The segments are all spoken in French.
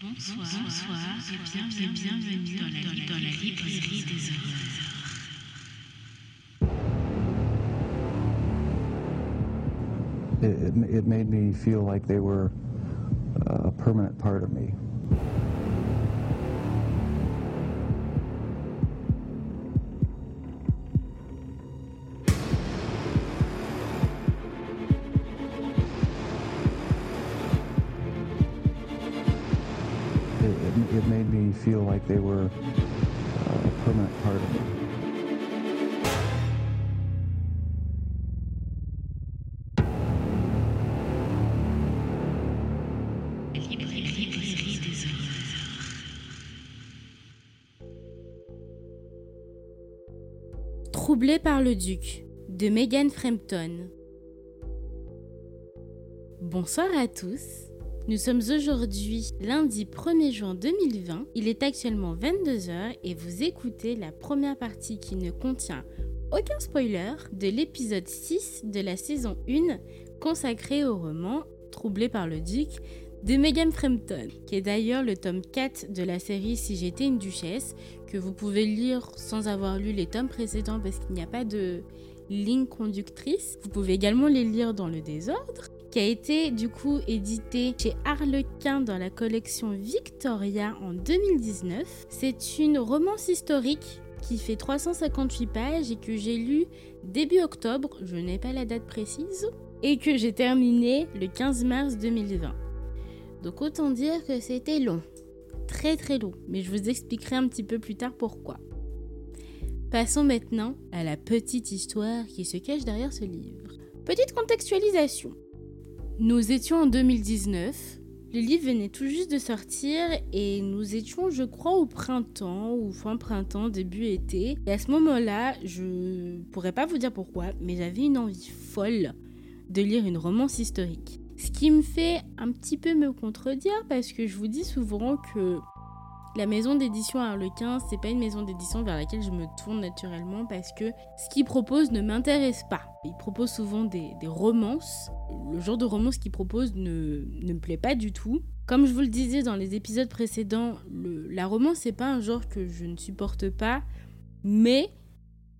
Bonsoir, bonsoir et bienvenue, bienvenue dans la, dans la librairie des horreurs. It, it, it made me feel like they were a permanent part of me. Made me feel like they were a permanent part of me. Troublé par le duc de Megan Frampton. Bonsoir à tous. Nous sommes aujourd'hui lundi 1er juin 2020. Il est actuellement 22h et vous écoutez la première partie qui ne contient aucun spoiler de l'épisode 6 de la saison 1 consacré au roman Troublé par le duc de Megan Frampton, qui est d'ailleurs le tome 4 de la série Si j'étais une duchesse, que vous pouvez lire sans avoir lu les tomes précédents parce qu'il n'y a pas de ligne conductrice. Vous pouvez également les lire dans le désordre, qui a été du coup édité chez Harlequin dans la collection Victoria en 2019. C'est une romance historique qui fait 358 pages et que j'ai lu début octobre, je n'ai pas la date précise, et que j'ai terminé le 15 mars 2020. Donc autant dire que c'était long. Très très long. Mais je vous expliquerai un petit peu plus tard pourquoi. Passons maintenant à la petite histoire qui se cache derrière ce livre. Petite contextualisation. Nous étions en 2019. Le livre venait tout juste de sortir et nous étions, je crois, au printemps ou fin printemps, début été. Et à ce moment-là, je pourrais pas vous dire pourquoi, mais j'avais une envie folle de lire une romance historique. Ce qui me fait un petit peu me contredire parce que je vous dis souvent que la maison d'édition Harlequin, c'est pas une maison d'édition vers laquelle je me tourne naturellement parce que ce qu'ils proposent ne m'intéresse pas. Ils proposent souvent des, romances. Le genre de romance qu'ils proposent ne, me plaît pas du tout. Comme je vous le disais dans les épisodes précédents, la romance, c'est pas un genre que je ne supporte pas, mais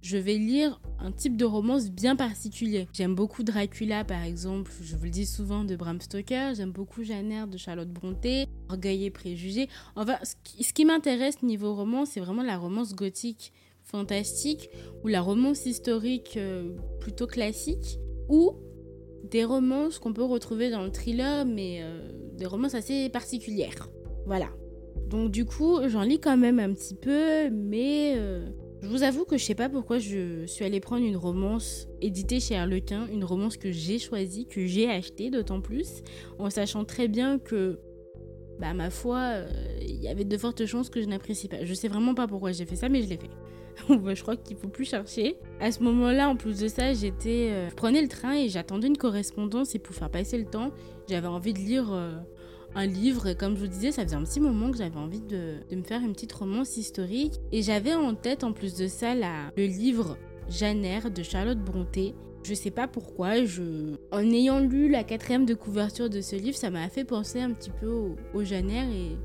je vais lire un type de romance bien particulier. J'aime beaucoup Dracula par exemple, je vous le dis souvent de Bram Stoker, j'aime beaucoup Eyre de Charlotte Brontë, Orgueil et préjugés. Enfin, ce qui, ce qui m'intéresse niveau romance, c'est vraiment la romance gothique fantastique ou la romance historique euh, plutôt classique ou des romances qu'on peut retrouver dans le thriller mais euh, des romances assez particulières. Voilà. Donc du coup, j'en lis quand même un petit peu mais euh, je vous avoue que je sais pas pourquoi je suis allée prendre une romance éditée chez Harlequin, une romance que j'ai choisie, que j'ai achetée d'autant plus, en sachant très bien que, bah ma foi, euh, il y avait de fortes chances que je n'apprécie pas. Je sais vraiment pas pourquoi j'ai fait ça, mais je l'ai fait. Je crois qu'il faut plus chercher. À ce moment-là, en plus de ça, j'étais, euh, je prenais le train et j'attendais une correspondance et pour faire passer le temps, j'avais envie de lire. euh, un livre. Comme je vous disais, ça faisait un petit moment que j'avais envie de, de me faire une petite romance historique. Et j'avais en tête, en plus de ça, la, le livre Jeanne de Charlotte Brontë. Je sais pas pourquoi, je... en ayant lu la quatrième de couverture de ce livre, ça m'a fait penser un petit peu au, au Jeanne et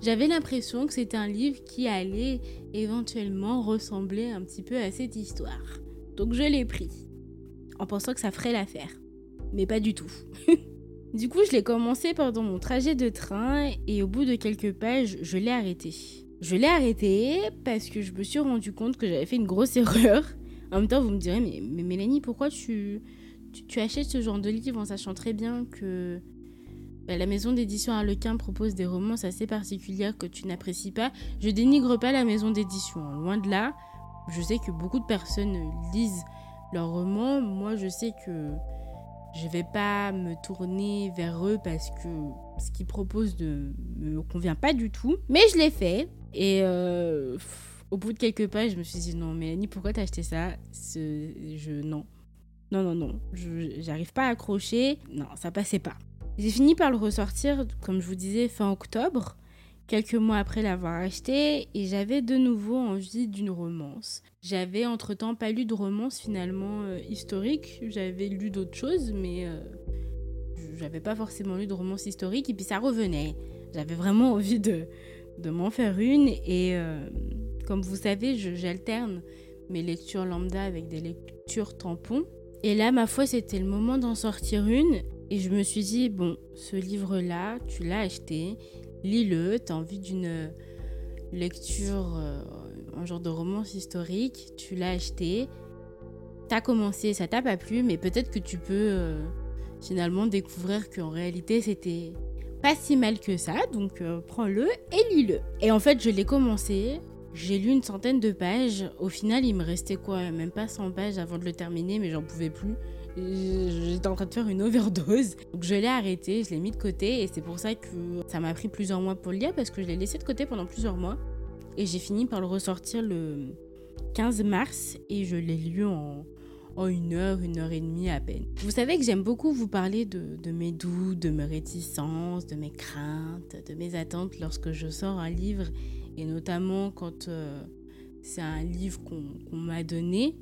j'avais l'impression que c'était un livre qui allait éventuellement ressembler un petit peu à cette histoire. Donc je l'ai pris, en pensant que ça ferait l'affaire. Mais pas du tout. Du coup, je l'ai commencé pendant mon trajet de train et au bout de quelques pages, je l'ai arrêté. Je l'ai arrêté parce que je me suis rendu compte que j'avais fait une grosse erreur. En même temps, vous me direz, mais, Mélanie, pourquoi tu achètes ce genre de livre en sachant très bien que bah, la maison d'édition Harlequin propose des romances assez particulières que tu n'apprécies pas Je dénigre pas la maison d'édition, hein, loin de là. Je sais que beaucoup de personnes lisent leurs romans. Moi, je sais que je vais pas me tourner vers eux parce que ce qu'ils proposent ne me convient pas du tout. Mais je l'ai fait. Et euh, pff, au bout de quelques pages, je me suis dit non, Mélanie, pourquoi t'as acheté ça? Ce- Je non. Non, non, non. J'arrive pas à accrocher. Non, ça passait pas. J'ai fini par le ressortir, comme je vous disais, fin octobre, quelques mois après l'avoir acheté, et j'avais de nouveau envie d'une romance. J'avais entre-temps pas lu de romance finalement euh, historique, j'avais lu d'autres choses, mais euh, j'avais pas forcément lu de romance historique, et puis ça revenait. j'avais vraiment envie de, m'en faire une. Et euh, comme vous savez, j'alterne mes lectures lambda avec des lectures tampons. Et là, ma foi, c'était le moment d'en sortir une. Et je me suis dit, bon, ce livre-là, tu l'as acheté, lis-le, tu as envie d'une lecture, euh, un genre de romance historique, tu l'as acheté, t'as commencé, ça t'a pas plu, mais peut-être que tu peux euh, finalement découvrir qu'en réalité c'était pas si mal que ça, donc euh, prends-le et lis-le. Et en fait, je l'ai commencé, j'ai lu une centaine de pages, au final il me restait quoi, même pas 100 pages avant de le terminer, mais j'en pouvais plus. J'étais en train de faire une overdose. Donc je l'ai arrêté, je l'ai mis de côté et c'est pour ça que ça m'a pris plusieurs mois pour le lire parce que je l'ai laissé de côté pendant plusieurs mois. Et j'ai fini par le ressortir le 15 mars et je l'ai lu en, en une heure, une heure et demie à peine. Vous savez que j'aime beaucoup vous parler de, mes doutes, de mes réticences, de mes craintes, de mes attentes lorsque je sors un livre et notamment quand euh, c'est un livre qu'on m'a donné.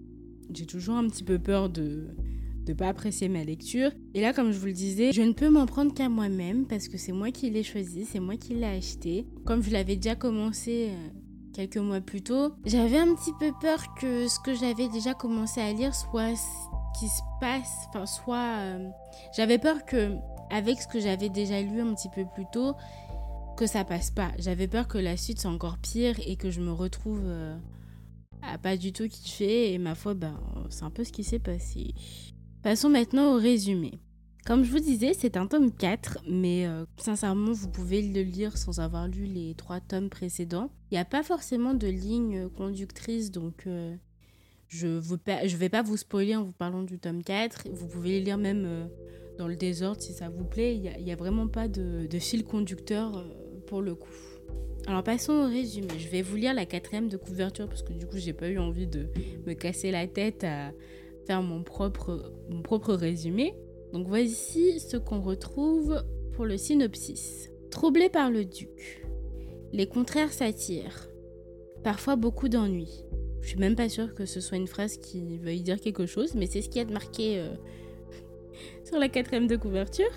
J'ai toujours un petit peu peur de pas apprécier ma lecture. Et là, comme je vous le disais, je ne peux m'en prendre qu'à moi-même parce que c'est moi qui l'ai choisi, c'est moi qui l'ai acheté. Comme je l'avais déjà commencé euh, quelques mois plus tôt, j'avais un petit peu peur que ce que j'avais déjà commencé à lire soit ce qui se passe, enfin soit euh, j'avais peur que avec ce que j'avais déjà lu un petit peu plus tôt que ça passe pas. J'avais peur que la suite soit encore pire et que je me retrouve euh, à pas du tout kiffer et ma foi ben c'est un peu ce qui s'est passé. Passons maintenant au résumé. Comme je vous disais, c'est un tome 4, mais euh, sincèrement, vous pouvez le lire sans avoir lu les trois tomes précédents. Il n'y a pas forcément de ligne conductrice, donc euh, je ne vais pas vous spoiler en vous parlant du tome 4. Vous pouvez le lire même euh, dans le désordre si ça vous plaît. Il n'y a, vraiment pas de, de fil conducteur pour le coup. Alors passons au résumé. Je vais vous lire la quatrième de couverture parce que du coup j'ai pas eu envie de me casser la tête à, faire mon propre, mon propre résumé. Donc voici ce qu'on retrouve pour le synopsis. Troublé par le duc, les contraires s'attirent. Parfois beaucoup d'ennuis. Je suis même pas sûre que ce soit une phrase qui veuille dire quelque chose, mais c'est ce qui y a de marqué euh, sur la quatrième de couverture.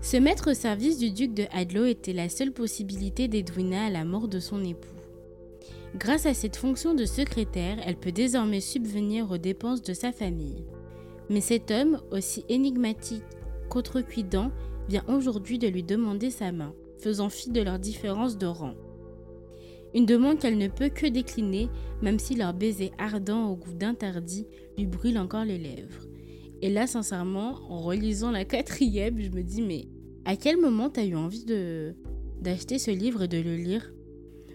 Se mettre au service du duc de Hadlow était la seule possibilité d'Edwina à la mort de son époux. Grâce à cette fonction de secrétaire, elle peut désormais subvenir aux dépenses de sa famille. Mais cet homme, aussi énigmatique qu'outrecuidant, vient aujourd'hui de lui demander sa main, faisant fi de leur différence de rang. Une demande qu'elle ne peut que décliner, même si leur baiser ardent au goût d'interdit lui brûle encore les lèvres. Et là, sincèrement, en relisant la quatrième, je me dis, mais à quel moment t'as eu envie de d'acheter ce livre et de le lire?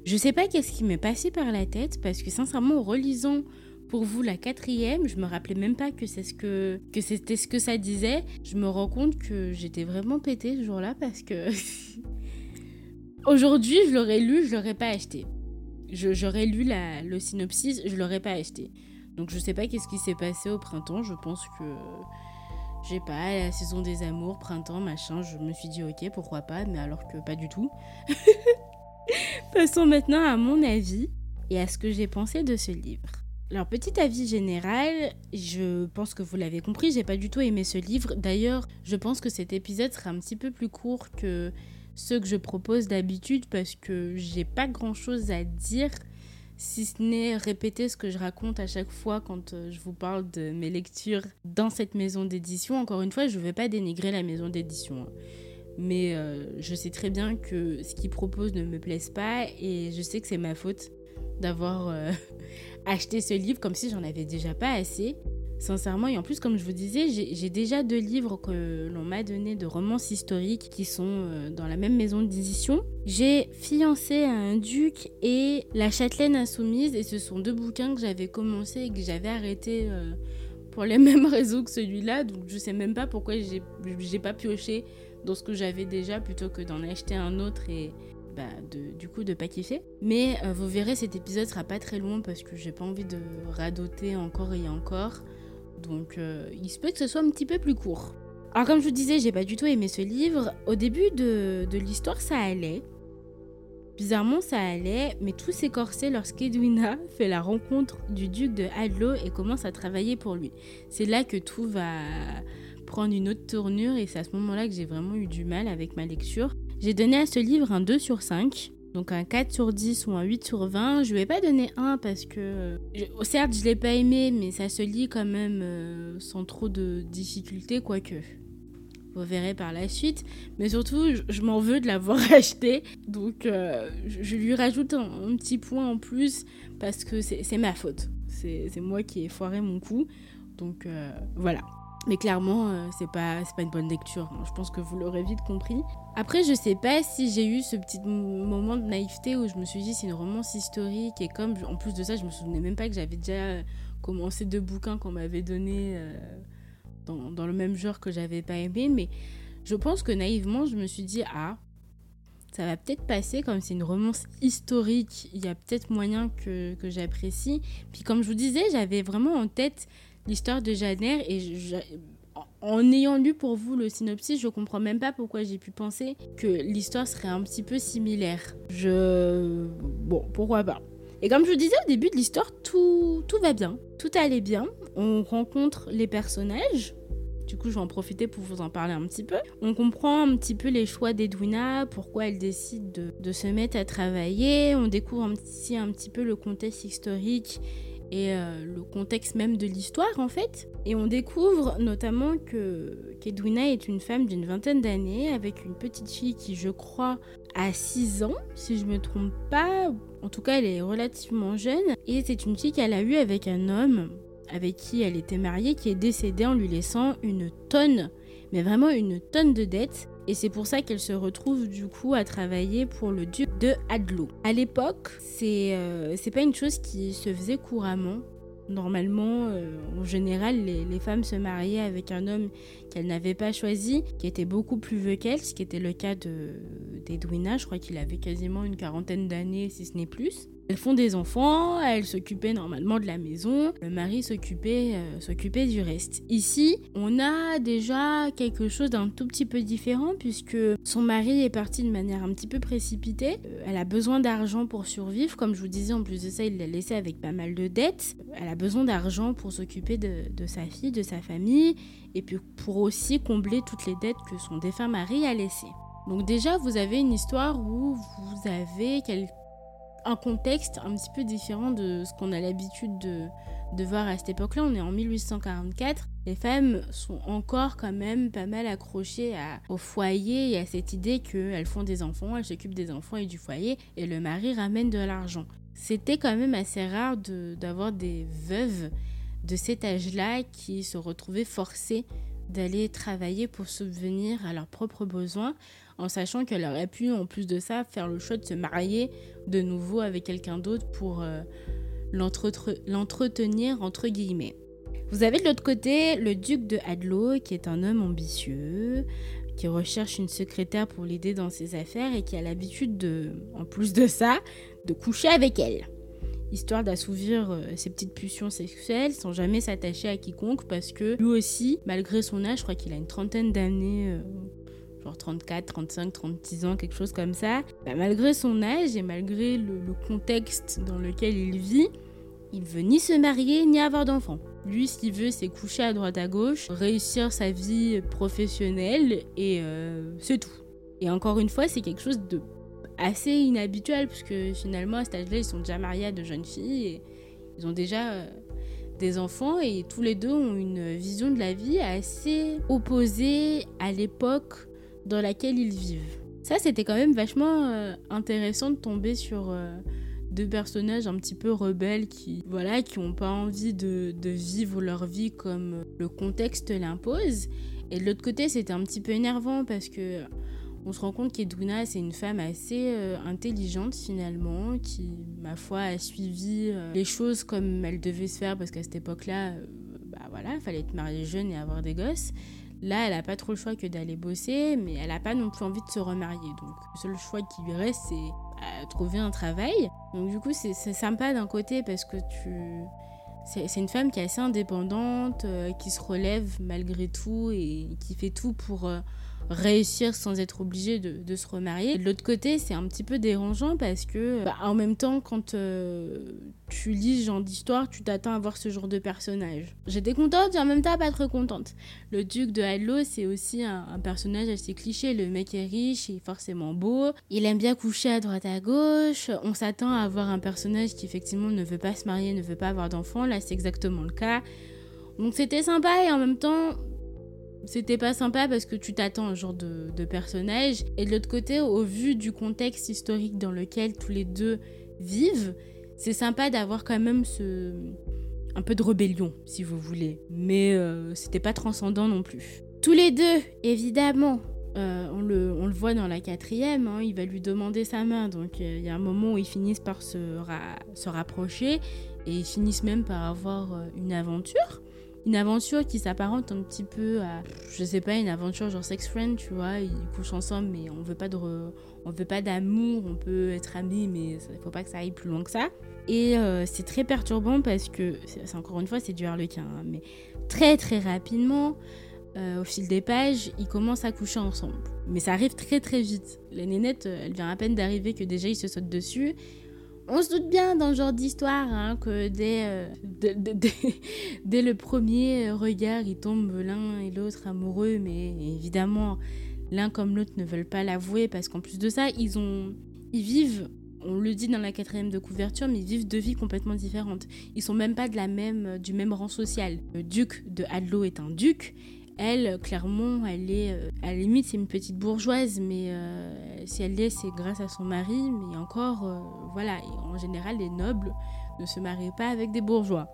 Je sais pas qu'est-ce qui m'est passé par la tête parce que sincèrement, en relisant pour vous la quatrième, je me rappelais même pas que c'est ce que c'était ce que ça disait. Je me rends compte que j'étais vraiment pétée ce jour-là parce que aujourd'hui, je l'aurais lu, je l'aurais pas acheté. J'aurais lu la, le synopsis, je l'aurais pas acheté. Donc je sais pas qu'est-ce qui s'est passé au printemps. Je pense que j'ai pas la saison des amours, printemps, machin. Je me suis dit ok, pourquoi pas, mais alors que pas du tout. Passons maintenant à mon avis et à ce que j'ai pensé de ce livre. Alors, petit avis général, je pense que vous l'avez compris, j'ai pas du tout aimé ce livre. D'ailleurs, je pense que cet épisode sera un petit peu plus court que ceux que je propose d'habitude parce que j'ai pas grand chose à dire si ce n'est répéter ce que je raconte à chaque fois quand euh, je vous parle de mes lectures dans cette maison d'édition. Encore une fois, je ne vais pas dénigrer la maison d'édition. Mais euh, je sais très bien que ce qu'ils proposent ne me plaise pas et je sais que c'est ma faute d'avoir euh, acheté ce livre comme si j'en avais déjà pas assez. Sincèrement, et en plus, comme je vous disais, j'ai déjà deux livres que l'on m'a donné de romances historiques qui sont euh, dans la même maison d'édition. J'ai Fiancé à un duc et La Châtelaine Insoumise, et ce sont deux bouquins que j'avais commencé et que j'avais arrêté pour les mêmes raisons que celui-là. Donc je sais même pas pourquoi j'ai pas pioché dans ce que j'avais déjà plutôt que d'en acheter un autre et bah, du coup de pas kiffer. Mais euh, vous verrez, cet épisode sera pas très long parce que j'ai pas envie de radoter encore et encore. Donc euh, il se peut que ce soit un petit peu plus court. Alors comme je vous disais, j'ai pas du tout aimé ce livre. Au début de, de l'histoire, ça allait. Bizarrement, ça allait, mais tout s'est corsé lorsqu'Edwina fait la rencontre du duc de Hadlow et commence à travailler pour lui. C'est là que tout va prendre une autre tournure et c'est à ce moment-là que j'ai vraiment eu du mal avec ma lecture. J'ai donné à ce livre un 2 sur 5. Donc un 4 sur 10 ou un 8 sur 20. Je vais pas donner un parce que... certes, je l'ai pas aimé, mais ça se lit quand même euh, sans trop de difficultés, quoique. Vous verrez par la suite. Mais surtout, je, m'en veux de l'avoir acheté. Donc euh, je, lui rajoute un, petit point en plus parce que c'est ma faute. C'est moi qui ai foiré mon coup. Donc euh, voilà. Mais clairement, euh, c'est pas, pas une bonne lecture. Je pense que vous l'aurez vite compris. Après, je sais pas si j'ai eu ce petit moment de naïveté où je me suis dit c'est une romance historique et comme en plus de ça, je me souvenais même pas que j'avais déjà commencé deux bouquins qu'on m'avait donnés euh, dans, dans, le même genre que j'avais pas aimé. Mais je pense que naïvement, je me suis dit ah, ça va peut-être passer comme c'est une romance historique. Il y a peut-être moyen que, que j'apprécie. Puis comme je vous disais, j'avais vraiment en tête l'histoire de Janer et en ayant lu pour vous le synopsis, je comprends même pas pourquoi j'ai pu penser que l'histoire serait un petit peu similaire. Je... Bon, pourquoi pas. Et comme je vous disais au début de l'histoire, tout, tout va bien. Tout allait bien. On rencontre les personnages. Du coup, je vais en profiter pour vous en parler un petit peu. On comprend un petit peu les choix d'Edwina, pourquoi elle décide de, de, se mettre à travailler. On découvre aussi un petit peu le contexte historique et euh, le contexte même de l'histoire en fait. Et on découvre notamment que qu'Edwina est une femme d'une vingtaine d'années avec une petite fille qui je crois a 6 ans si je me trompe pas. En tout cas elle est relativement jeune et c'est une fille qu'elle a eue avec un homme avec qui elle était mariée qui est décédé en lui laissant une tonne mais vraiment une tonne de dettes et c'est pour ça qu'elle se retrouve du coup à travailler pour le duc de Hadlow. À l'époque, c'est euh, pas une chose qui se faisait couramment. Normalement, euh, en général, les, les, femmes se mariaient avec un homme qu'elles n'avaient pas choisi, qui était beaucoup plus vieux qu'elles, ce qui était le cas d'Edwina. Je crois qu'il avait quasiment une quarantaine d'années, si ce n'est plus. Elles font des enfants, elles s'occupaient normalement de la maison, le mari s'occupait euh, s'occupait du reste. Ici, on a déjà quelque chose d'un tout petit peu différent puisque son mari est parti de manière un petit peu précipitée. Euh, elle a besoin d'argent pour survivre, comme je vous disais, en plus de ça, il l'a laissée avec pas mal de dettes. Elle a besoin d'argent pour s'occuper de, de sa fille, de sa famille, et puis pour aussi combler toutes les dettes que son défunt mari a laissées. Donc déjà, vous avez une histoire où vous avez quelques un contexte un petit peu différent de ce qu'on a l'habitude de, voir à cette époque-là. On est en 1844. Les femmes sont encore quand même pas mal accrochées au foyer et à cette idée qu'elles font des enfants, elles s'occupent des enfants et du foyer et le mari ramène de l'argent. C'était quand même assez rare d'avoir des veuves de cet âge-là qui se retrouvaient forcées d'aller travailler pour subvenir à leurs propres besoins en sachant qu'elle aurait pu, en plus de ça, faire le choix de se marier de nouveau avec quelqu'un d'autre pour euh, l'entretenir, entre guillemets. Vous avez de l'autre côté le duc de Hadlow, qui est un homme ambitieux, qui recherche une secrétaire pour l'aider dans ses affaires et qui a l'habitude de, en plus de ça, de coucher avec elle. Histoire d'assouvir euh, ses petites pulsions sexuelles sans jamais s'attacher à quiconque parce que lui aussi, malgré son âge, je crois qu'il a une trentaine d'années, euh, genre 34, 35, 36 ans, quelque chose comme ça, bah, malgré son âge et malgré le, contexte dans lequel il vit, il veut ni se marier ni avoir d'enfants. Lui, ce qu'il veut, c'est coucher à droite à gauche, réussir sa vie professionnelle et euh, c'est tout. Et encore une fois, c'est quelque chose de assez inhabituel puisque finalement à cet âge-là, ils sont déjà mariés à de jeunes filles et ils ont déjà euh, des enfants et tous les deux ont une vision de la vie assez opposée à l'époque dans laquelle ils vivent. Ça, c'était quand même vachement euh, intéressant de tomber sur euh, deux personnages un petit peu rebelles qui, voilà, qui n'ont pas envie de, vivre leur vie comme le contexte l'impose. Et de l'autre côté, c'était un petit peu énervant parce que on se rend compte qu'Edwina, c'est une femme assez euh, intelligente finalement, qui, ma foi, a suivi les choses comme elles devaient se faire parce qu'à cette époque-là, bah voilà, il fallait être mariée jeune et avoir des gosses. Là, elle n'a pas trop le choix que d'aller bosser, mais elle n'a pas non plus envie de se remarier. Donc, le seul choix qui lui reste, c'est euh, trouver un travail. Donc, du coup, c'est sympa d'un côté parce que tu. C'est une femme qui est assez indépendante, euh, qui se relève malgré tout et qui fait tout pour euh, réussir sans être obligé de, se remarier. de l'autre côté, c'est un petit peu dérangeant parce que, bah, en même temps, quand euh, tu lis ce genre d'histoire, tu t'attends à voir ce genre de personnage. J'étais contente et en même temps pas trop contente. Le duc de Halo, c'est aussi un, personnage assez cliché. Le mec est riche, il est forcément beau, il aime bien coucher à droite à gauche. On s'attend à avoir un personnage qui effectivement ne veut pas se marier, ne veut pas avoir d'enfants. Là, c'est exactement le cas. Donc c'était sympa et en même temps, c'était pas sympa parce que tu t'attends un genre de, personnage. Et de l'autre côté, au vu du contexte historique dans lequel tous les deux vivent, c'est sympa d'avoir quand même ce un peu de rébellion, si vous voulez. Mais euh, c'était pas transcendant non plus. Tous les deux, évidemment, euh, on, le, on, le, voit dans la quatrième, hein, il va lui demander sa main. Donc euh, il y a un moment où ils finissent par se, se rapprocher et ils finissent même par avoir une aventure une aventure qui s'apparente un petit peu à, je sais pas, une aventure genre sex friend, tu vois, ils couchent ensemble mais on veut pas de, on veut pas d'amour, on peut être amis mais il faut pas que ça aille plus loin que ça. Et euh, c'est très perturbant parce que, c'est encore une fois, c'est du harlequin, hein, mais très très rapidement, euh, au fil des pages, ils commencent à coucher ensemble. Mais ça arrive très très vite. La nénette, elle vient à peine d'arriver que déjà ils se sautent dessus on se doute bien dans ce genre d'histoire hein, que dès, euh, dès, le premier regard, ils tombent l'un et l'autre amoureux, mais évidemment, l'un comme l'autre ne veulent pas l'avouer parce qu'en plus de ça, ils, ont, ils vivent, on le dit dans la quatrième de couverture, mais ils vivent deux vies complètement différentes. Ils sont même pas de la même, du même rang social. Le duc de Hadlow est un duc elle, clairement, elle est, euh, à la limite, c'est une petite bourgeoise, mais euh, si elle l'est, c'est grâce à son mari. Mais encore, euh, voilà, en général, les nobles ne se marient pas avec des bourgeois.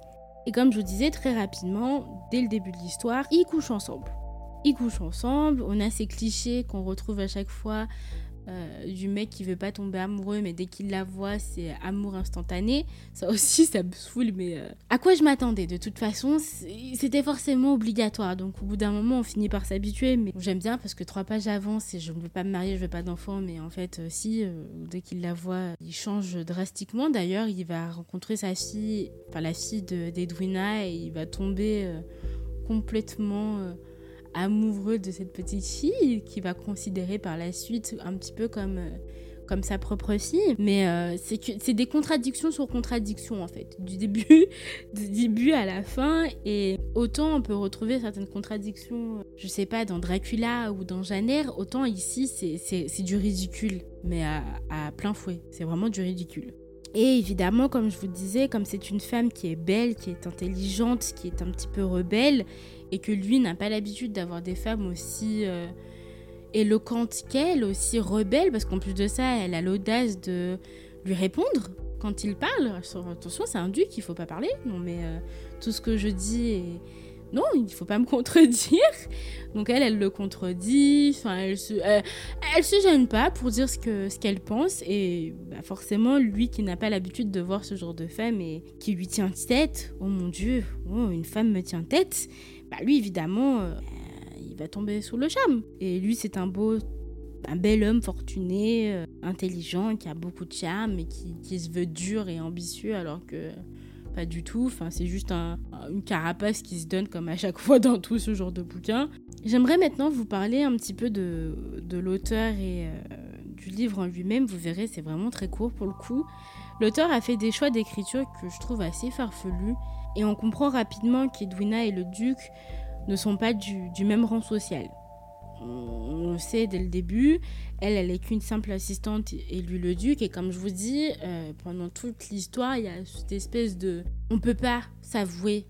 Et comme je vous disais très rapidement, dès le début de l'histoire, ils couchent ensemble. Ils couchent ensemble. On a ces clichés qu'on retrouve à chaque fois euh, du mec qui veut pas tomber amoureux, mais dès qu'il la voit, c'est amour instantané. Ça aussi, ça me saoule, mais euh, à quoi je m'attendais? De toute façon, c'était forcément obligatoire. Donc au bout d'un moment, on finit par s'habituer. Mais j'aime bien parce que trois pages avant, c'est je ne veux pas me marier, je veux pas d'enfant. Mais en fait, euh, si, dès qu'il la voit, il change drastiquement. D'ailleurs, il va rencontrer sa fille, enfin la fille d'Edwina, et il va tomber complètement amoureux de cette petite fille qui va considérer par la suite un petit peu comme euh, comme sa propre fille. Mais euh, c'est des contradictions sur contradictions en fait. Du début du début à la fin. Et autant on peut retrouver certaines contradictions je sais pas dans Dracula ou dans Janer autant ici c'est du ridicule. Mais à, à plein fouet. C'est vraiment du ridicule. Et évidemment, comme je vous disais, comme c'est une femme qui est belle, qui est intelligente, qui est un petit peu rebelle, et que lui n'a pas l'habitude d'avoir des femmes aussi euh, éloquentes qu'elle, aussi rebelles, parce qu'en plus de ça, elle a l'audace de lui répondre quand il parle. Attention, c'est un duc, il faut pas parler. Non, mais euh, tout ce que je dis est... Non, il faut pas me contredire. Donc elle, elle le contredit. Enfin, elle se, elle, se gêne pas pour dire ce qu'elle pense. Et bah, forcément, lui qui n'a pas l'habitude de voir ce genre de femme et qui lui tient tête. Oh mon Dieu, oh, une femme me tient tête bah lui évidemment, euh, il va tomber sous le charme. Et lui c'est un beau, un bel homme fortuné, euh, intelligent, qui a beaucoup de charme et qui, se veut dur et ambitieux alors que pas du tout. Enfin c'est juste un, une carapace qui se donne comme à chaque fois dans tout ce genre de bouquin. J'aimerais maintenant vous parler un petit peu de, de l'auteur et euh, du livre en lui-même. Vous verrez c'est vraiment très court pour le coup. L'auteur a fait des choix d'écriture que je trouve assez farfelus et on comprend rapidement qu'Edwina et le duc ne sont pas du, même rang social. On le sait dès le début, elle, elle est qu'une simple assistante et lui le duc. Et comme je vous dis, euh, pendant toute l'histoire, il y a cette espèce de... On peut pas s'avouer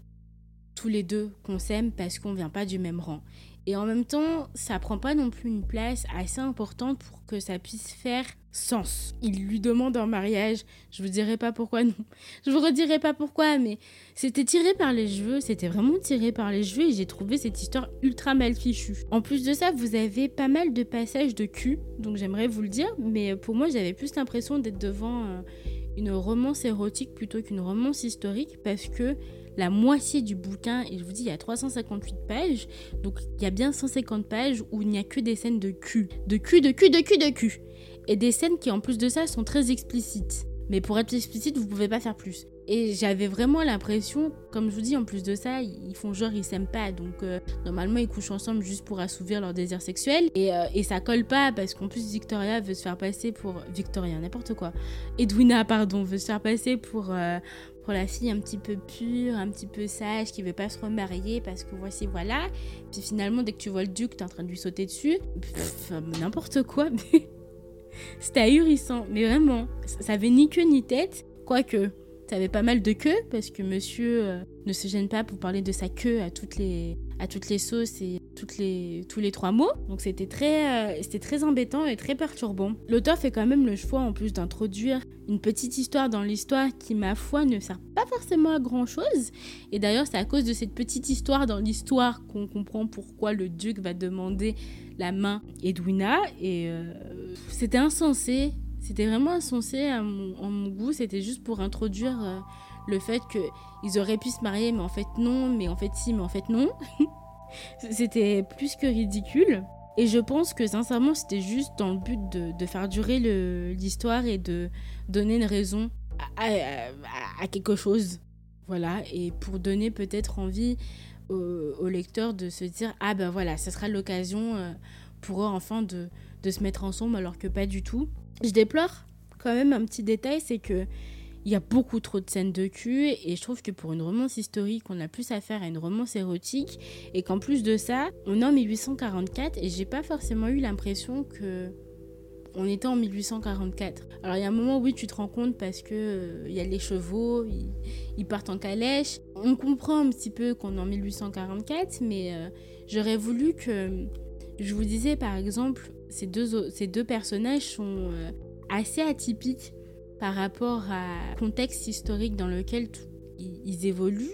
tous les deux qu'on s'aime parce qu'on vient pas du même rang. Et en même temps, ça prend pas non plus une place assez importante pour que ça puisse faire sens. Il lui demande un mariage, je vous dirai pas pourquoi non. Je vous redirai pas pourquoi, mais c'était tiré par les cheveux, c'était vraiment tiré par les cheveux et j'ai trouvé cette histoire ultra mal fichue. En plus de ça, vous avez pas mal de passages de cul, donc j'aimerais vous le dire, mais pour moi j'avais plus l'impression d'être devant euh, une romance érotique plutôt qu'une romance historique parce que la moitié du bouquin, et je vous dis, il y a 358 pages, donc il y a bien 150 pages où il n'y a que des scènes de cul. De cul, de cul, de cul, de cul. Et des scènes qui, en plus de ça, sont très explicites. Mais pour être explicite, vous pouvez pas faire plus. Et j'avais vraiment l'impression, comme je vous dis, en plus de ça, ils font genre ils s'aiment pas. Donc euh, normalement ils couchent ensemble juste pour assouvir leur désir sexuel. Et, euh, et ça colle pas parce qu'en plus Victoria veut se faire passer pour... Victoria, n'importe quoi. Edwina, pardon, veut se faire passer pour... Euh, la fille un petit peu pure, un petit peu sage, qui veut pas se remarier parce que voici voilà. Puis finalement, dès que tu vois le duc, t'es en train de lui sauter dessus. N'importe quoi. C'était ahurissant, mais vraiment, ça avait ni queue ni tête. Quoique, ça avait pas mal de queue parce que monsieur euh, ne se gêne pas pour parler de sa queue à toutes les, à toutes les sauces et toutes les, tous les trois mots. Donc c'était très, euh, très embêtant et très perturbant. L'auteur fait quand même le choix en plus d'introduire une petite histoire dans l'histoire qui, ma foi, ne sert pas forcément à grand chose. Et d'ailleurs, c'est à cause de cette petite histoire dans l'histoire qu'on comprend pourquoi le duc va demander la main Edwina. Et euh, c'était insensé. C'était vraiment insensé à mon, goût. C'était juste pour introduire euh, le fait qu'ils auraient pu se marier, mais en fait non, mais en fait si, mais en fait non. C'était plus que ridicule. Et je pense que sincèrement, c'était juste dans le but de, faire durer l'histoire et de donner une raison à, quelque chose. Voilà, et pour donner peut-être envie au, lecteur de se dire Ah ben voilà, ce sera l'occasion euh, pour eux enfin de, de se mettre ensemble, alors que pas du tout. Je déplore quand même un petit détail c'est que il y a beaucoup trop de scènes de cul et je trouve que pour une romance historique, on a plus affaire à une romance érotique et qu'en plus de ça, on est en 1844 et j'ai pas forcément eu l'impression que on était en 1844. Alors il y a un moment, oui, tu te rends compte parce que euh, y a les chevaux, ils, partent en calèche. On comprend un petit peu qu'on est en 1844, mais euh, j'aurais voulu que, je vous disais par exemple, ces deux, ces deux personnages sont euh, assez atypiques par rapport à contexte historique dans lequel ils évoluent.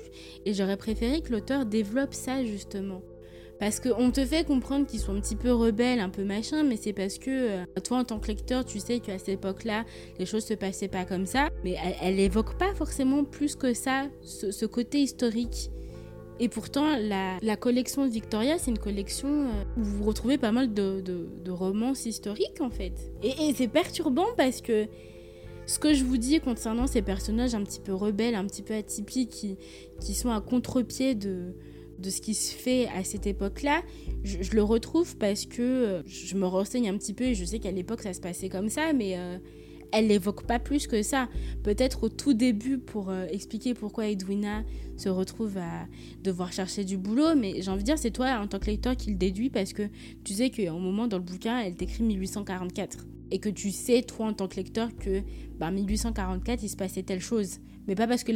Et j'aurais préféré que l'auteur développe ça justement. Parce qu'on te fait comprendre qu'ils sont un petit peu rebelles, un peu machin, mais c'est parce que euh, toi, en tant que lecteur, tu sais qu'à cette époque-là, les choses se passaient pas comme ça. Mais elle, évoque pas forcément plus que ça, ce, côté historique. Et pourtant, la, collection de Victoria, c'est une collection euh, où vous retrouvez pas mal de, romances historiques, en fait. et c'est perturbant parce que ce que je vous dis concernant ces personnages un petit peu rebelles, un petit peu atypiques, qui, qui sont à contre-pied de, de ce qui se fait à cette époque-là, je, le retrouve parce que euh, je me renseigne un petit peu et je sais qu'à l'époque ça se passait comme ça, mais euh, elle n'évoque pas plus que ça. Peut-être au tout début pour euh, expliquer pourquoi Edwina se retrouve à devoir chercher du boulot, mais j'ai envie de dire c'est toi en tant que lecteur qui le déduit parce que tu sais qu'à un moment dans le bouquin elle t'écrit 1844 et que tu sais, toi, en tant que lecteur, que bah, 1844, il se passait telle chose. Mais pas parce que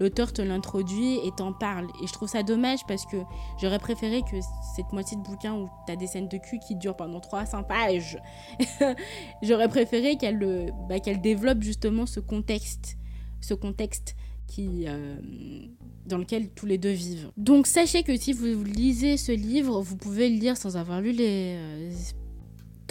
l'auteur te l'introduit et t'en parle. Et je trouve ça dommage parce que j'aurais préféré que cette moitié de bouquin où t'as des scènes de cul qui durent pendant 300 pages, j'aurais préféré qu'elle bah, développe justement ce contexte. Ce contexte qui, euh, dans lequel tous les deux vivent. Donc sachez que si vous lisez ce livre, vous pouvez le lire sans avoir lu les, euh,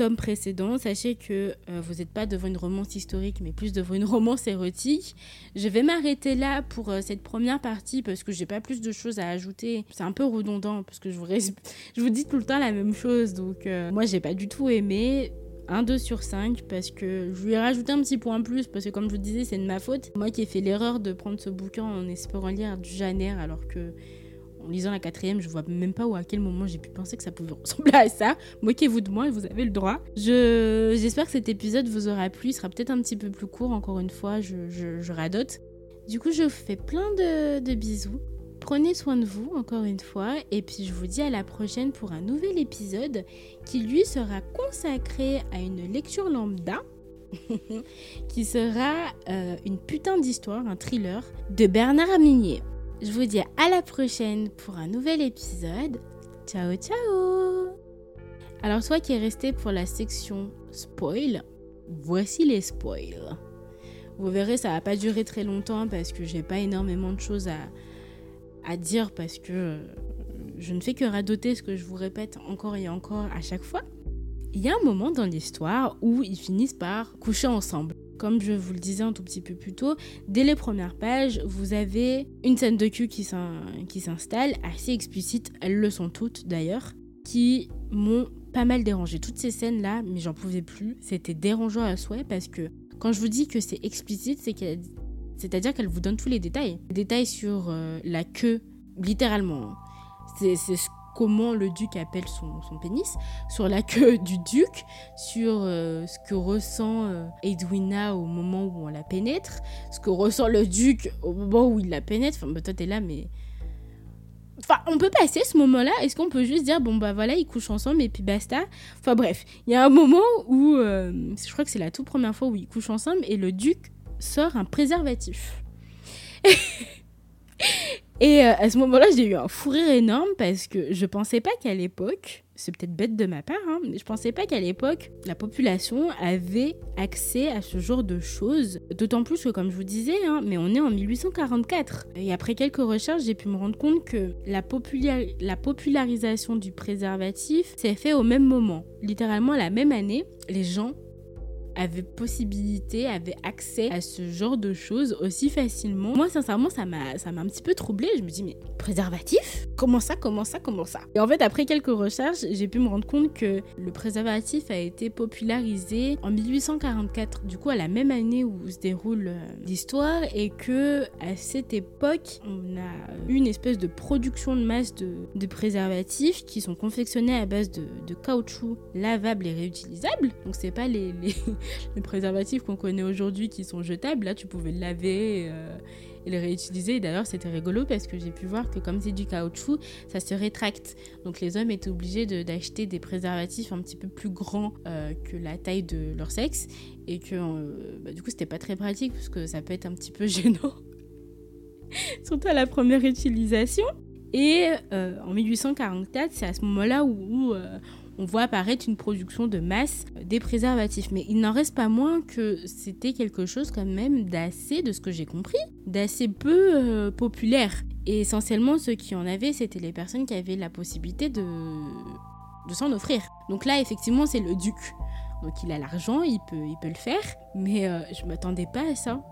précédent, sachez que euh, vous n'êtes pas devant une romance historique, mais plus devant une romance érotique. Je vais m'arrêter là pour euh, cette première partie parce que j'ai pas plus de choses à ajouter. C'est un peu redondant parce que je vous, je vous dis tout le temps la même chose. Donc euh, moi, j'ai pas du tout aimé. Un 2 sur 5 parce que je lui ai rajouté un petit point plus parce que comme je vous disais c'est de ma faute. Moi qui ai fait l'erreur de prendre ce bouquin en espérant lire du Janer alors que en lisant la quatrième, je vois même pas où à quel moment j'ai pu penser que ça pouvait ressembler à ça. Moquez-vous de moi vous avez le droit. Je, j'espère que cet épisode vous aura plu. Il sera peut-être un petit peu plus court, encore une fois, je, radote. Du coup, je vous fais plein de, de bisous. Prenez soin de vous, encore une fois. Et puis, je vous dis à la prochaine pour un nouvel épisode qui, lui, sera consacré à une lecture lambda. qui sera euh, une putain d'histoire, un thriller de Bernard Minier. Je vous dis à la prochaine pour un nouvel épisode. Ciao ciao Alors toi qui es resté pour la section spoil, voici les spoils. Vous verrez, ça va pas durer très longtemps parce que j'ai pas énormément de choses à, à dire parce que euh, je ne fais que radoter ce que je vous répète encore et encore à chaque fois. Il y a un moment dans l'histoire où ils finissent par coucher ensemble. Comme je vous le disais un tout petit peu plus tôt, dès les premières pages, vous avez une scène de cul qui s'installe, assez explicite, elles le sont toutes d'ailleurs, qui m'ont pas mal dérangé. Toutes ces scènes-là, mais j'en pouvais plus, c'était dérangeant à souhait parce que Quand je vous dis que c'est explicite, c'est qu'elle, c'est-à-dire qu'elle vous donne tous les détails. Détails sur euh, la queue, littéralement. C'est ce- comment le duc appelle son, pénis, sur la queue du duc, sur euh, ce que ressent euh, Edwina au moment où on la pénètre, ce que ressent le duc au moment où il la pénètre. Enfin, bah, toi, t'es là, mais. Enfin, on peut passer ce moment-là. Est-ce qu'on peut juste dire, bon, bah voilà, ils couchent ensemble et puis basta? Enfin, bref, il y a un moment où. euh, je crois que c'est la toute première fois où ils couchent ensemble et le duc sort un préservatif. Et euh, à ce moment-là, j'ai eu un fou rire énorme parce que je pensais pas qu'à l'époque, c'est peut-être bête de ma part, hein, mais je pensais pas qu'à l'époque, la population avait accès à ce genre de choses. D'autant plus que, comme je vous disais, hein, mais on est en 1844. Et après quelques recherches, j'ai pu me rendre compte que la, popula- la popularisation du préservatif s'est fait au même moment. Littéralement, la même année, les gens avaient possibilité, avaient accès à ce genre de choses aussi facilement. Moi, sincèrement, ça m'a, ça m'a un petit peu troublée. Je me dis, mais préservatif? Comment ça Comment ça Comment ça? Et en fait, après quelques recherches, j'ai pu me rendre compte que le préservatif a été popularisé en 1844, du coup à la même année où se déroule euh, l'histoire, et que à cette époque, on a une espèce de production de masse de, préservatifs qui sont confectionnés à base de, caoutchouc lavable et réutilisable. Donc c'est pas les, les préservatifs qu'on connaît aujourd'hui qui sont jetables. Là, tu pouvais le laver euh, et le réutiliser. D'ailleurs, c'était rigolo parce que j'ai pu voir que comme c'est du caoutchouc, ça se rétracte. Donc les hommes étaient obligés d'acheter des préservatifs un petit peu plus grands euh, que la taille de leur sexe. Et que euh, bah, du coup, c'était pas très pratique parce que ça peut être un petit peu gênant. Surtout à la première utilisation. Et en 1844, c'est à ce moment-là où, on voit apparaître une production de masse euh, des préservatifs. Mais il n'en reste pas moins que c'était quelque chose quand même d'assez, de ce que j'ai compris, d'assez peu euh, populaire. Et essentiellement, ceux qui en avaient, c'était les personnes qui avaient la possibilité de, de s'en offrir. Donc là, effectivement, c'est le duc. Donc il a l'argent, il peut, il peut le faire, mais euh, je m'attendais pas à ça.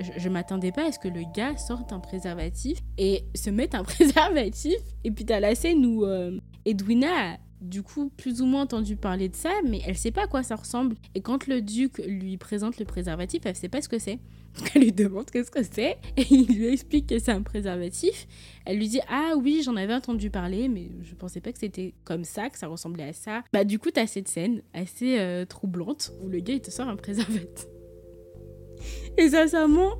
Je, je m'attendais pas à ce que le gars sorte un préservatif et se mette un préservatif. Et puis t'as la scène où euh, Edwina du coup plus ou moins entendu parler de ça, mais elle sait pas à quoi ça ressemble. Et quand le duc lui présente le préservatif, elle sait pas ce que c'est. Elle lui demande qu'est-ce que c'est et il lui explique que c'est un préservatif. Elle lui dit ah oui j'en avais entendu parler mais je pensais pas que c'était comme ça que ça ressemblait à ça. Bah du coup t'as cette scène assez euh, troublante où le gars il te sort un préservatif. Et sincèrement,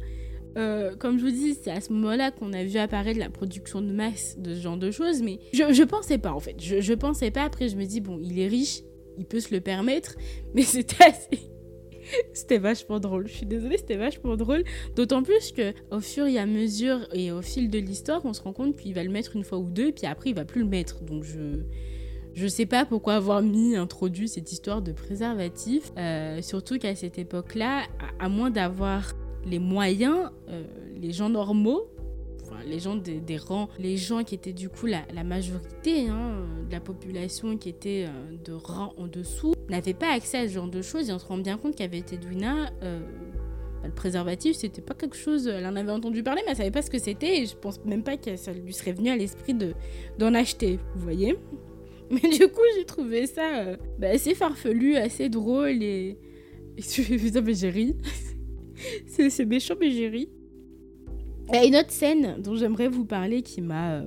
euh, comme je vous dis, c'est à ce moment-là qu'on a vu apparaître la production de masse de ce genre de choses, mais je, je pensais pas en fait. Je, je pensais pas. Après, je me dis, bon, il est riche, il peut se le permettre, mais c'était assez. C'était vachement drôle. Je suis désolée, c'était vachement drôle. D'autant plus que au fur et à mesure et au fil de l'histoire, on se rend compte qu'il va le mettre une fois ou deux, puis après il va plus le mettre. Donc je je sais pas pourquoi avoir mis introduit cette histoire de préservatif. Euh, surtout qu'à cette époque-là, à, à moins d'avoir les moyens, euh, les gens normaux, les gens des, rangs, les gens qui étaient du coup la, la majorité hein, de la population qui était euh, de rang en dessous, n'avaient pas accès à ce genre de choses et on se rend bien compte qu'avec Edwina, euh, bah, le préservatif c'était pas quelque chose, elle en avait entendu parler mais elle savait pas ce que c'était et je pense même pas que ça lui serait venu à l'esprit de d'en acheter, vous voyez mais du coup, j'ai trouvé ça euh, bah, assez farfelu, assez drôle et. et tu fais putain, mais j'ai ri. c'est méchant, mais j'ai ri. Il une autre scène dont j'aimerais vous parler qui m'a.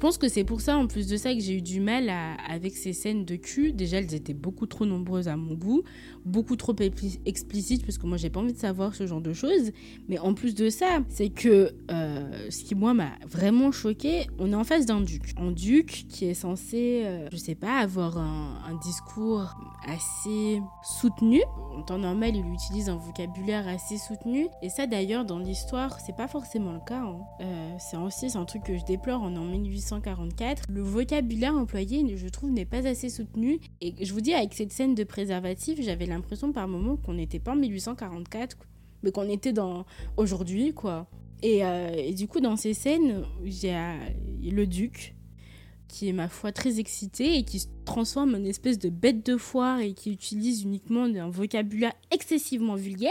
Je pense que c'est pour ça, en plus de ça, que j'ai eu du mal avec ces scènes de cul. Déjà, elles étaient beaucoup trop nombreuses à mon goût, beaucoup trop expli- explicites, parce que moi, j'ai pas envie de savoir ce genre de choses. Mais en plus de ça, c'est que euh, ce qui, moi, m'a vraiment choqué, on est en face d'un duc. Un duc qui est censé, euh, je sais pas, avoir un, discours assez soutenu. En temps normal, il utilise un vocabulaire assez soutenu. Et ça, d'ailleurs, dans l'histoire, c'est pas forcément le cas. hein. Euh, c'est aussi un truc que je déplore. On est en 1844. Le vocabulaire employé, je trouve, n'est pas assez soutenu. Et je vous dis, avec cette scène de préservatif, j'avais l'impression par moment qu'on n'était pas en 1844, quoi, mais qu'on était dans aujourd'hui, quoi. Et, euh, et du coup, dans ces scènes, il y a le duc qui est ma foi très excité et qui se transforme en espèce de bête de foire et qui utilise uniquement un vocabulaire excessivement vulgaire.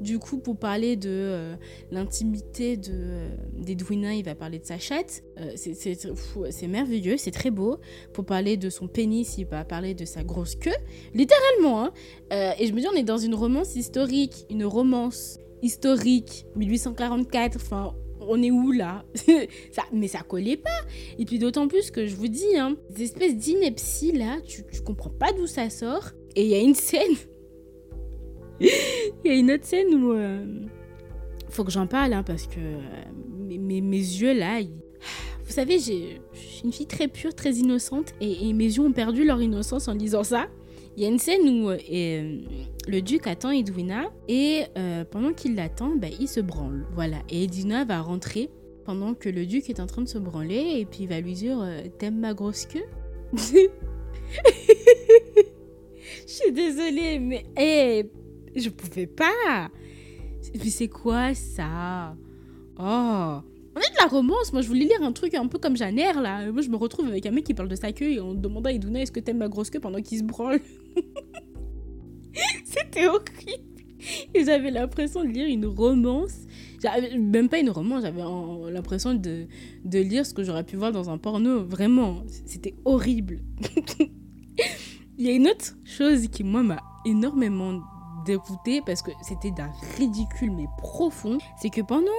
Du coup, pour parler de euh, l'intimité de euh, d'Edwina, il va parler de sa chatte. Euh, c'est- merveilleux, c'est très beau. Pour parler de son pénis, il va parler de sa grosse queue. Littéralement, hein. Euh, et je me dis, on est dans une romance historique, une romance historique, 1844, enfin, on est où là? Ça, Mais ça collait pas. Et puis d'autant plus que je vous dis, hein, des espèces d'inepties là, tu, tu comprends pas d'où ça sort. Et il y a une scène, il y a une autre scène où... euh, faut que j'en parle, hein, parce que euh, mes, mes- yeux là, ils- vous savez, je suis une fille très pure, très innocente, et, mes yeux ont perdu leur innocence en lisant ça. Il y a une scène où euh, euh, le duc attend Edwina et pendant qu'il l'attend, bah, il se branle. Voilà. Et Edwina va rentrer pendant que le duc est en train de se branler et puis il va lui dire T'aimes ma grosse queue Je suis désolée, mais hé, je pouvais pas. Mais c'est quoi ça? Oh on est de la romance, moi je voulais lire un truc un peu comme Janer là. Moi je me retrouve avec un mec qui parle de sa queue et en demandant à Edwina est-ce que t'aimes ma grosse queue pendant qu'il se branle? C'était horrible. J'avais l'impression de lire une romance. Même pas une romance, j'avais l'impression de, de lire ce que j'aurais pu voir dans un porno. Vraiment, c'était horrible. Il y a une autre chose qui, moi, m'a énormément dégoûtée parce que c'était d'un ridicule mais profond. C'est que pendant.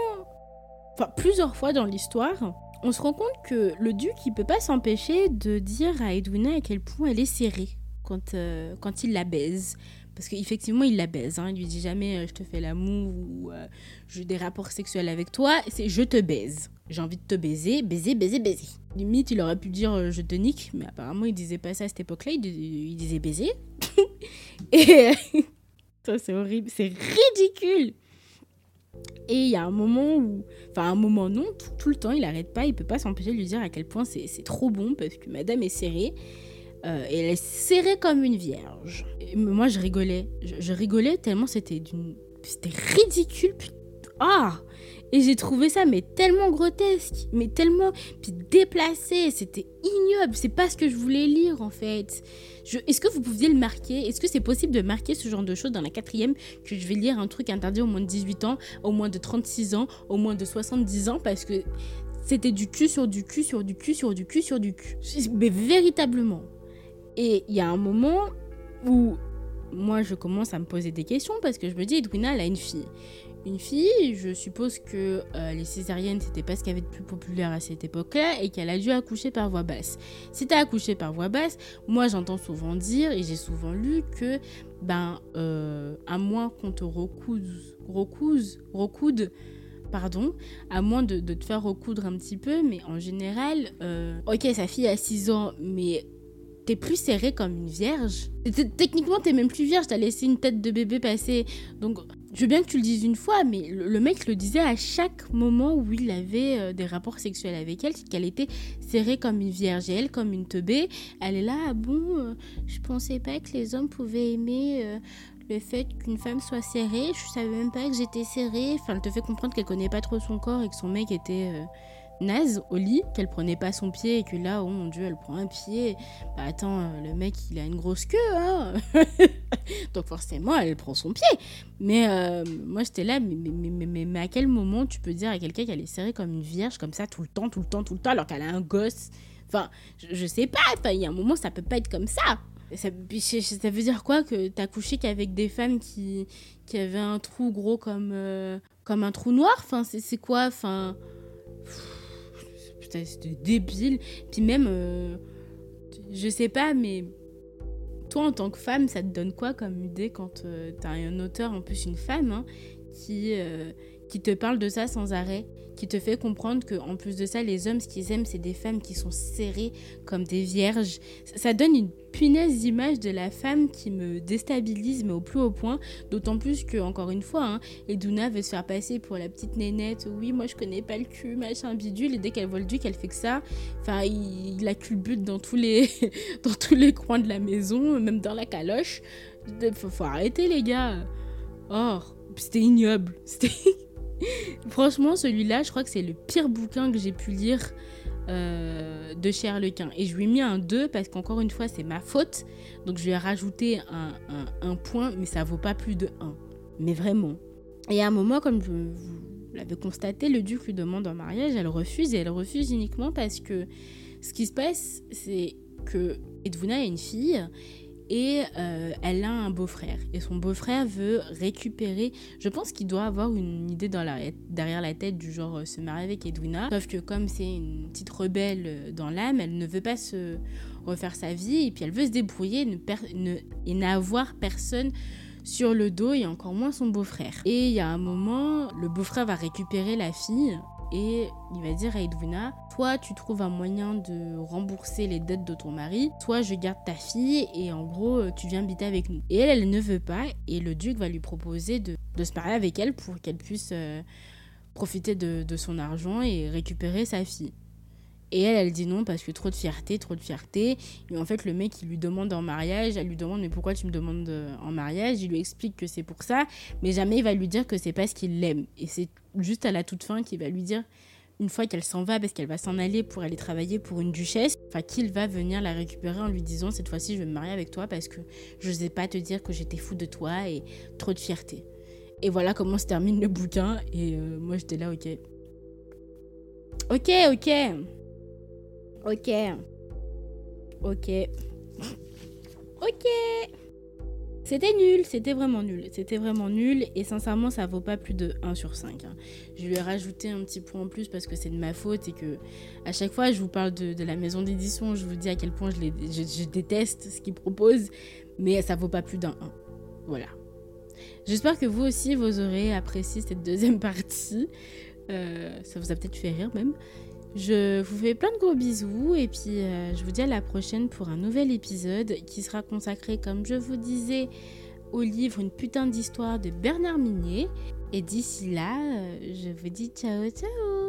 Enfin, plusieurs fois dans l'histoire, on se rend compte que le duc, il peut pas s'empêcher de dire à Edwina à quel point elle est serrée quand, euh, quand il la baise. Parce qu'effectivement, il la baise. Hein. Il lui dit jamais euh, je te fais l'amour ou euh, j'ai des rapports sexuels avec toi. C'est je te baise. J'ai envie de te baiser, baiser, baiser, baiser. Limite, il aurait pu dire euh, je te nique, mais apparemment, il disait pas ça à cette époque-là. Il, il disait baiser. Et. C'est horrible. C'est ridicule. Et il y a un moment où. Enfin, un moment non, tout, le temps, il arrête pas. Il peut pas s'empêcher de lui dire à quel point c'est trop bon parce que madame est serrée. Euh, et elle est serrée comme une vierge. Moi, je rigolais. Je, rigolais tellement c'était d'une. C'était ridicule. put- Ah Et j'ai trouvé ça, mais tellement grotesque. Mais tellement. Puis déplacé. C'était ignoble. C'est pas ce que je voulais lire, en fait. Est-ce que vous pouviez le marquer? Est-ce que c'est possible de marquer ce genre de choses dans la quatrième? Que je vais lire un truc interdit au moins de 18 ans, au moins de 36 ans, au moins de 70 ans Parce que c'était du cul sur du cul sur du cul sur du cul sur du cul. Mais véritablement. Et il y a un moment où moi je commence à me poser des questions parce que je me dis Edwina elle a une fille. Une fille, je suppose que euh, les césariennes c'était pas ce qu'il y avait de plus populaire à cette époque-là et qu'elle a dû accoucher par voie basse. Si t'as accouché par voie basse, moi j'entends souvent dire et j'ai souvent lu que ben euh, à moins qu'on te recouse, recouse, recoude pardon, à moins de, te faire recoudre un petit peu, mais en général, euh, ok, sa fille a 6 ans, mais t'es plus serré comme une vierge. Techniquement, t'es même plus vierge, t'as laissé une tête de bébé passer. Donc, je veux bien que tu le dises une fois, mais le, mec le disait à chaque moment où il avait euh, des rapports sexuels avec elle, qu'elle était serrée comme une vierge. Et elle, comme une teubée, elle est là, ah bon, euh, je pensais pas que les hommes pouvaient aimer euh, le fait qu'une femme soit serrée, je savais même pas que j'étais serrée. Enfin, elle te fait comprendre qu'elle connaît pas trop son corps et que son mec était naze au lit, qu'elle prenait pas son pied et que là, oh mon dieu, elle prend un pied. Bah attends, euh, le mec il a une grosse queue, hein Donc forcément, elle prend son pied. Mais euh, moi j'étais là, mais, mais, mais, mais, mais à quel moment tu peux dire à quelqu'un qu'elle est serrée comme une vierge, comme ça, tout le temps, tout le temps, tout le temps, alors qu'elle a un gosse? Enfin, je, sais pas, enfin, il y a un moment, ça peut pas être comme ça. Ça, ça veut dire quoi que t'as couché qu'avec des femmes qui, qui avaient un trou gros comme, euh, comme un trou noir? Enfin, c'est quoi? Enfin. Putain, c'était débile. Puis même, euh, je sais pas, mais toi en tant que femme, ça te donne quoi comme idée quand euh, t'as un auteur, en plus une femme, hein, qui, euh, qui te parle de ça sans arrêt? Qui te fait comprendre que en plus de ça, les hommes, ce qu'ils aiment, c'est des femmes qui sont serrées comme des vierges. Ça, donne une punaise d'image de la femme qui me déstabilise, mais au plus haut point. D'autant plus que, encore une fois, hein, Eduna veut se faire passer pour la petite nénette. Oui, moi je connais pas le cul, machin bidule. Et dès qu'elle voit le duc, elle fait que ça. Enfin, il, il la culbute dans tous les dans tous les coins de la maison, même dans la caloche. Faut, faut arrêter les gars. Oh, c'était ignoble. C'était Franchement, celui-là, je crois que c'est le pire bouquin que j'ai pu lire euh, de chez Harlequin. Et je lui ai mis un 2 parce qu'encore une fois, c'est ma faute. Donc je lui ai rajouté un, point, mais ça vaut pas plus de 1. Mais vraiment. Et à un moment, comme vous l'avez constaté, le duc lui demande en mariage, elle refuse et elle refuse uniquement parce que ce qui se passe, c'est que Edwina a une fille et euh, elle a un beau-frère. Et son beau-frère veut récupérer. Je pense qu'il doit avoir une idée derrière la tête du genre euh, se marier avec Edwina. Sauf que comme c'est une petite rebelle euh, dans l'âme, elle ne veut pas se refaire sa vie et puis elle veut se débrouiller ne, et n'avoir personne sur le dos et encore moins son beau-frère. Et il y a un moment, le beau-frère va récupérer la fille et il va dire à Edwina soit tu trouves un moyen de rembourser les dettes de ton mari, soit je garde ta fille et en gros tu viens habiter avec nous. Et elle, elle ne veut pas et le duc va lui proposer de, se marier avec elle pour qu'elle puisse euh, profiter de, de son argent et récupérer sa fille. Et elle, elle dit non parce que trop de fierté, trop de fierté. Et en fait, le mec, il lui demande en mariage, elle lui demande mais pourquoi tu me demandes euh, en mariage? Il lui explique que c'est pour ça, mais jamais il va lui dire que c'est parce qu'il l'aime. Et c'est juste à la toute fin qu'il va lui dire, une fois qu'elle s'en va, parce qu'elle va s'en aller pour aller travailler pour une duchesse, enfin qu'il va venir la récupérer en lui disant cette fois-ci je vais me marier avec toi parce que je sais pas te dire que j'étais fou de toi et trop de fierté. Et voilà comment se termine le bouquin. Et euh, moi j'étais là, ok. Ok, ok. Ok. Ok. ok. C'était nul, c'était vraiment nul. C'était vraiment nul et sincèrement, ça vaut pas plus de 1 sur 5. Hein. Je lui ai rajouté un petit point en plus parce que c'est de ma faute et que à chaque fois, je vous parle de, la maison d'édition, je vous dis à quel point je, déteste ce qu'ils proposent, mais ça vaut pas plus d'un 1. Voilà. J'espère que vous aussi, vous aurez apprécié cette deuxième partie. Euh, ça vous a peut-être fait rire même. Je vous fais plein de gros bisous et puis euh, je vous dis à la prochaine pour un nouvel épisode qui sera consacré, comme je vous disais, au livre Une putain d'histoire de Bernard Minier. Et d'ici là, euh, je vous dis ciao ciao